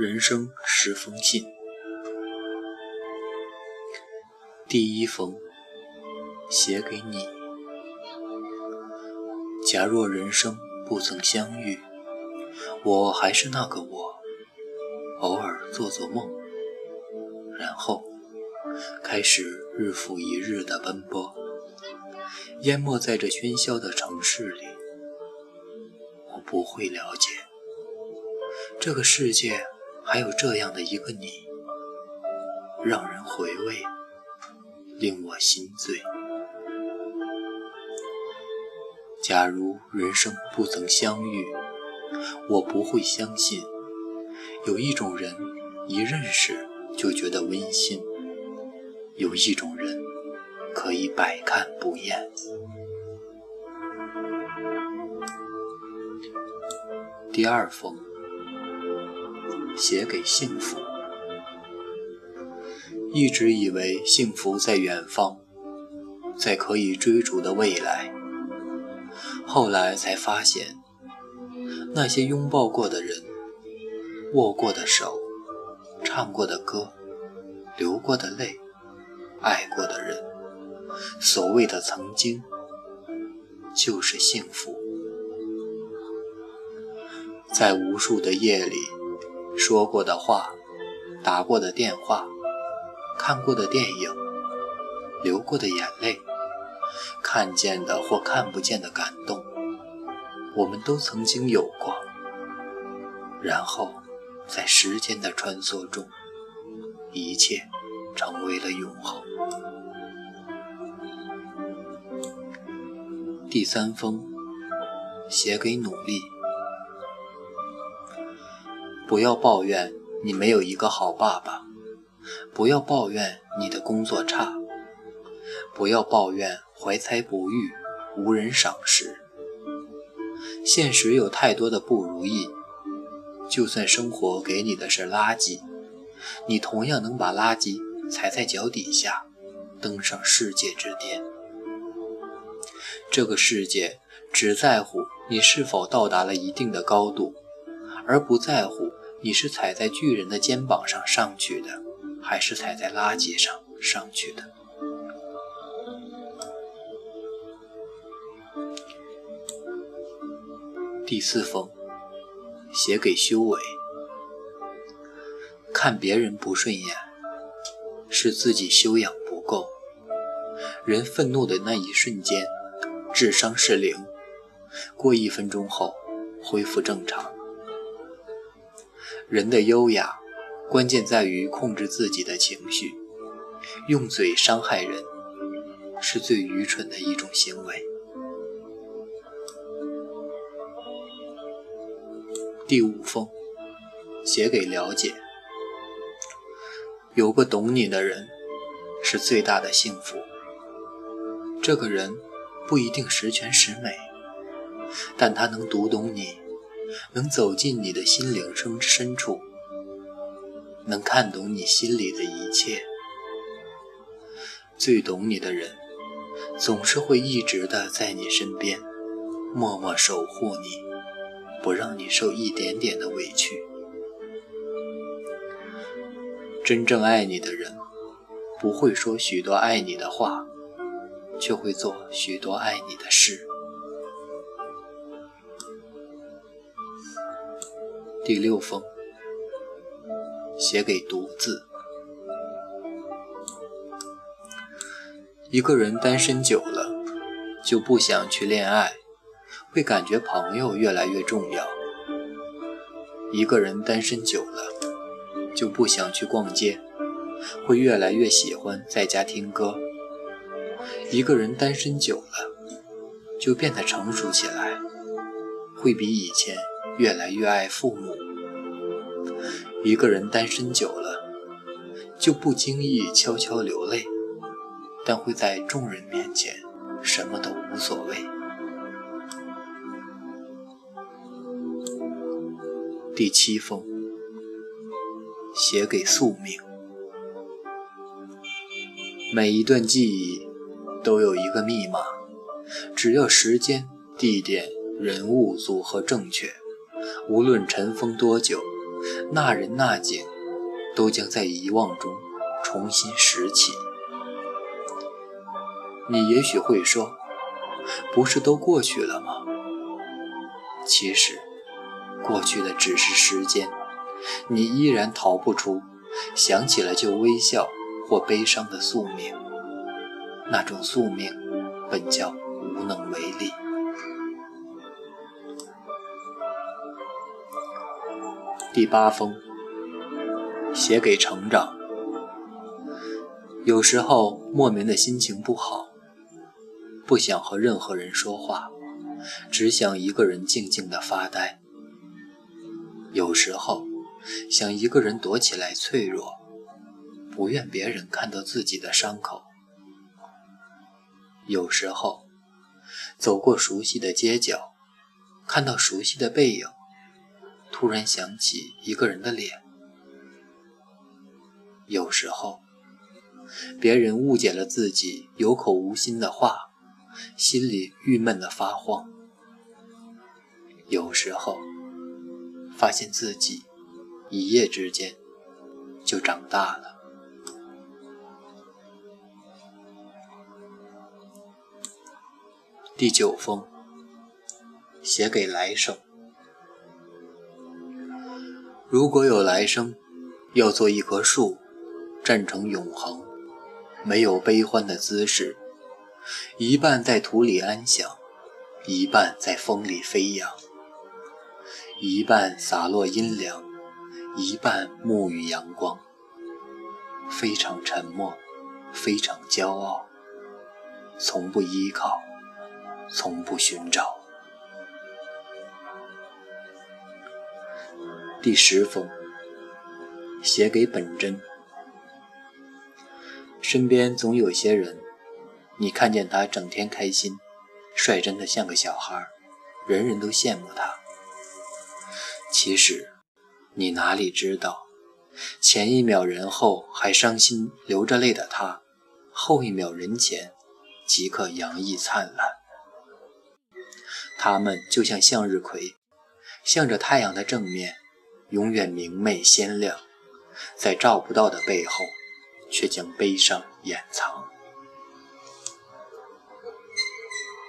人生十封信，第一封写给你。假若人生不曾相遇，我还是那个我，偶尔做做梦，然后开始日复一日的奔波，淹没在这喧嚣的城市里。我不会了解这个世界。还有这样的一个你，让人回味，令我心醉。假如人生不曾相遇，我不会相信有一种人一认识就觉得温馨，有一种人可以百看不厌。第二封。写给幸福，一直以为幸福在远方，在可以追逐的未来。后来才发现，那些拥抱过的人、握过的手、唱过的歌、流过的泪、爱过的人，所谓的曾经，就是幸福。在无数的夜里。说过的话，打过的电话，看过的电影，流过的眼泪，看见的或看不见的感动，我们都曾经有过。然后，在时间的穿梭中，一切成为了永恒。第三封，写给努力。不要抱怨你没有一个好爸爸，不要抱怨你的工作差，不要抱怨怀才不遇，无人赏识。现实有太多的不如意，就算生活给你的是垃圾，你同样能把垃圾踩在脚底下，登上世界之巅。这个世界只在乎你是否到达了一定的高度，而不在乎。你是踩在巨人的肩膀上上去的，还是踩在垃圾上上去的？第四封，写给修为。看别人不顺眼，是自己修养不够。人愤怒的那一瞬间，智商是零，过一分钟后恢复正常。人的优雅，关键在于控制自己的情绪。用嘴伤害人，是最愚蠢的一种行为。第五封，写给了解。有个懂你的人，是最大的幸福。这个人不一定十全十美，但他能读懂你。能走进你的心灵深深处，能看懂你心里的一切。最懂你的人，总是会一直的在你身边，默默守护你，不让你受一点点的委屈。真正爱你的人，不会说许多爱你的话，却会做许多爱你的事。第六封，写给独自。一个人单身久了，就不想去恋爱，会感觉朋友越来越重要。一个人单身久了，就不想去逛街，会越来越喜欢在家听歌。一个人单身久了，就变得成熟起来，会比以前。越来越爱父母。一个人单身久了，就不经意悄悄流泪，但会在众人面前什么都无所谓。第七封，写给宿命。每一段记忆都有一个密码，只要时间、地点、人物组合正确。无论尘封多久，那人那景都将在遗忘中重新拾起。你也许会说，不是都过去了吗？其实，过去的只是时间，你依然逃不出想起了就微笑或悲伤的宿命。那种宿命本叫无能为力。第八封，写给成长。有时候莫名的心情不好。不想和任何人说话，只想一个人静静的发呆。有时候想一个人躲起来脆弱，不愿别人看到自己的伤口。有时候走过熟悉的街角，看到熟悉的背影，突然想起一个人的脸。有时候别人误解了自己有口无心的话。心里郁闷的发慌，有时候发现自己一夜之间就长大了。第九封，写给来生。如果有来生，要做一棵树，站成永恒，没有悲欢的姿势。一半在土里安详，一半在风里飞扬；一半洒落阴凉，一半沐浴阳光。非常沉默，非常骄傲，从不依靠，从不寻找。第十封，写给本真。身边总有些人。你看见他整天开心，率真的像个小孩，人人都羡慕他。其实，你哪里知道，前一秒人后还伤心流着泪的他，后一秒人前即刻洋溢灿烂。他们就像向日葵，向着太阳的正面，永远明媚鲜亮，在照不到的背后，却将悲伤掩藏。